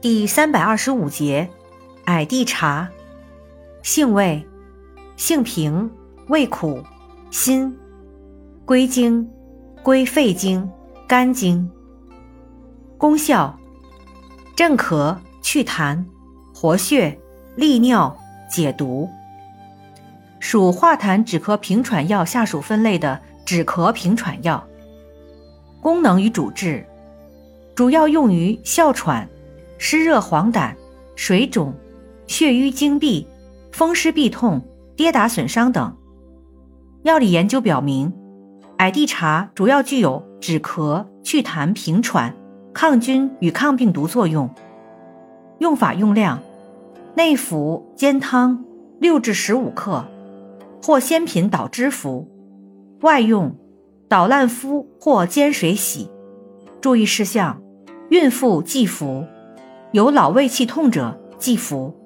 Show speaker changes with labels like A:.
A: 第三百二十五节，矮地茶，性味，性平，味苦，辛，归经，归肺经、肝经。功效，镇咳、祛痰、活血、利尿、解毒。属化痰止咳平喘药下属分类的止咳平喘药。功能与主治，主要用于哮喘。湿热黄疸、水肿、血瘀经闭、风湿痹痛、跌打损伤等。药理研究表明，矮地茶主要具有止咳、祛痰、平喘、抗菌与抗病毒作用。用法用量：内服煎汤六至十五克，或鲜品捣汁服；外用捣烂敷或煎水洗。注意事项：孕妇忌服。有老胃气痛者忌服。